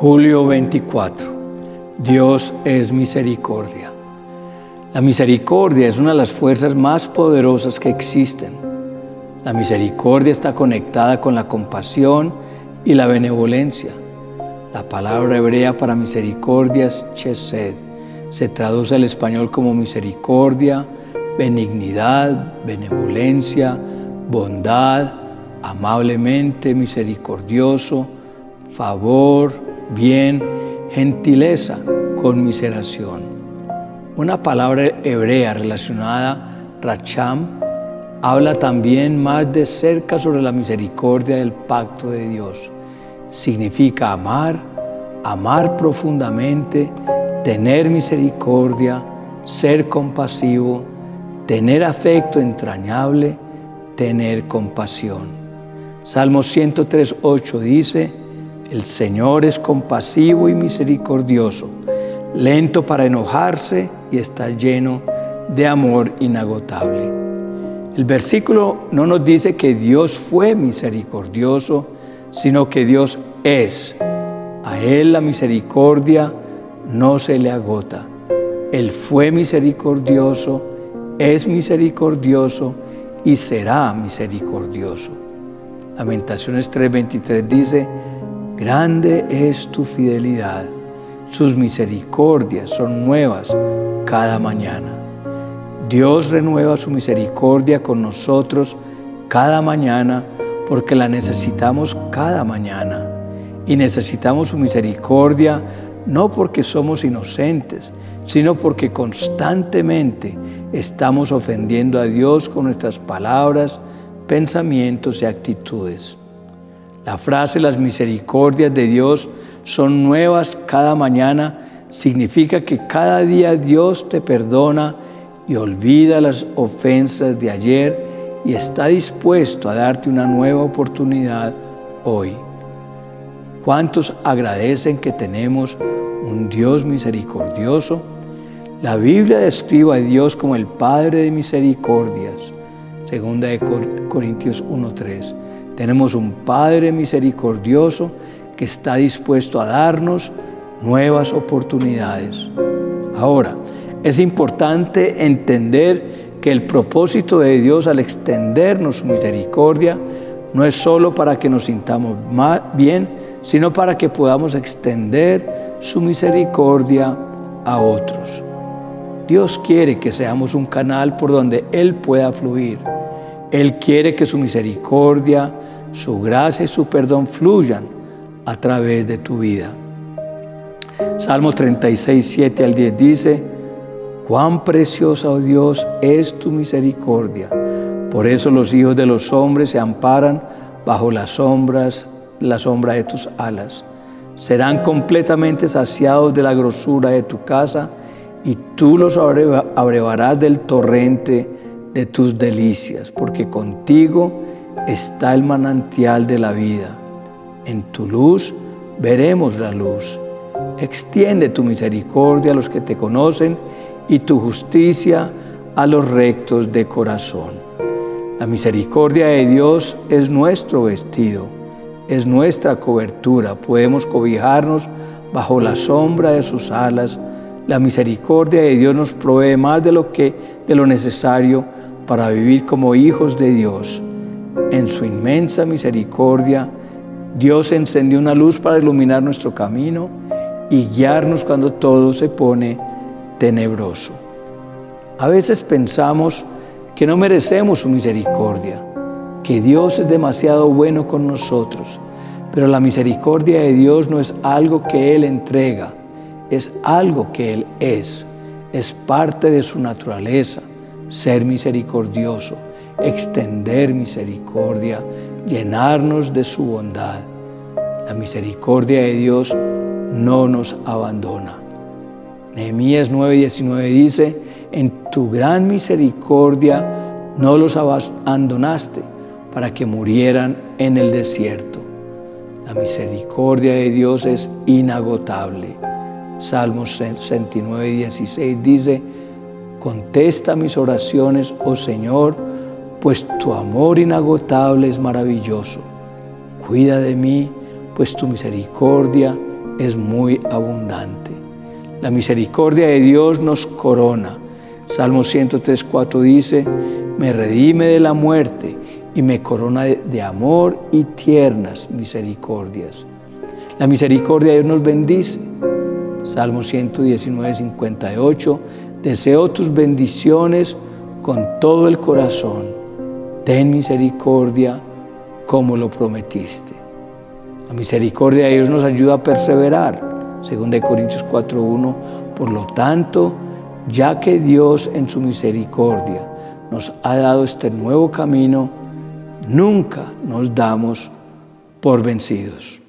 Julio 24. Dios es misericordia. La misericordia es una de las fuerzas más poderosas que existen. La misericordia está conectada con la compasión y la benevolencia. La palabra hebrea para misericordia es chesed. Se traduce al español como misericordia, benignidad, benevolencia, bondad, amablemente misericordioso, favor, bien, gentileza, conmiseración. Una palabra hebrea relacionada, racham, habla también más de cerca sobre la misericordia del pacto de Dios. Significa amar, amar profundamente, tener misericordia, ser compasivo, tener afecto entrañable, tener compasión. Salmo 103, 8 dice, el Señor es compasivo y misericordioso, lento para enojarse y está lleno de amor inagotable. El versículo no nos dice que Dios fue misericordioso, sino que Dios es. A Él la misericordia no se le agota. Él fue misericordioso, es misericordioso y será misericordioso. Lamentaciones 3:23 dice, Grande es tu fidelidad, sus misericordias son nuevas cada mañana. Dios renueva su misericordia con nosotros cada mañana porque la necesitamos cada mañana. Y necesitamos su misericordia no porque somos inocentes, sino porque constantemente estamos ofendiendo a Dios con nuestras palabras, pensamientos y actitudes. La frase las misericordias de Dios son nuevas cada mañana significa que cada día Dios te perdona y olvida las ofensas de ayer y está dispuesto a darte una nueva oportunidad hoy. ¿Cuántos agradecen que tenemos un Dios misericordioso? La Biblia describe a Dios como el Padre de misericordias, segunda de Corintios 1.3. Tenemos un Padre misericordioso que está dispuesto a darnos nuevas oportunidades. Ahora, es importante entender que el propósito de Dios al extendernos su misericordia no es solo para que nos sintamos bien, sino para que podamos extender su misericordia a otros. Dios quiere que seamos un canal por donde Él pueda fluir. Él quiere que su misericordia, su gracia y su perdón fluyan a través de tu vida. Salmo 36, 7 al 10 dice, cuán preciosa, oh Dios, es tu misericordia. Por eso los hijos de los hombres se amparan bajo las sombras, la sombra de tus alas. Serán completamente saciados de la grosura de tu casa y tú los abrevarás del torrente de tus delicias, porque contigo está el manantial de la vida. En tu luz veremos la luz. Extiende tu misericordia a los que te conocen y tu justicia a los rectos de corazón. La misericordia de Dios es nuestro vestido, es nuestra cobertura. Podemos cobijarnos bajo la sombra de sus alas. La misericordia de Dios nos provee más de lo que de lo necesario para vivir como hijos de Dios. En su inmensa misericordia, Dios encendió una luz para iluminar nuestro camino y guiarnos cuando todo se pone tenebroso. A veces pensamos que no merecemos su misericordia, que Dios es demasiado bueno con nosotros, pero la misericordia de Dios no es algo que Él entrega, es algo que Él es, es parte de su naturaleza ser misericordioso, extender misericordia, llenarnos de su bondad. La misericordia de Dios no nos abandona. Nehemías 9:19 dice, en tu gran misericordia no los abandonaste para que murieran en el desierto. La misericordia de Dios es inagotable. Salmos 69:16 dice, Contesta mis oraciones, oh Señor, pues tu amor inagotable es maravilloso. Cuida de mí, pues tu misericordia es muy abundante. La misericordia de Dios nos corona. Salmo 103.4 dice, me redime de la muerte y me corona de, amor y tiernas misericordias. La misericordia de Dios nos bendice. Salmo 119.58, deseo tus bendiciones con todo el corazón. Ten misericordia como lo prometiste. La misericordia de Dios nos ayuda a perseverar. Según de Corintios 4.1, por lo tanto, ya que Dios en su misericordia nos ha dado este nuevo camino, nunca nos damos por vencidos.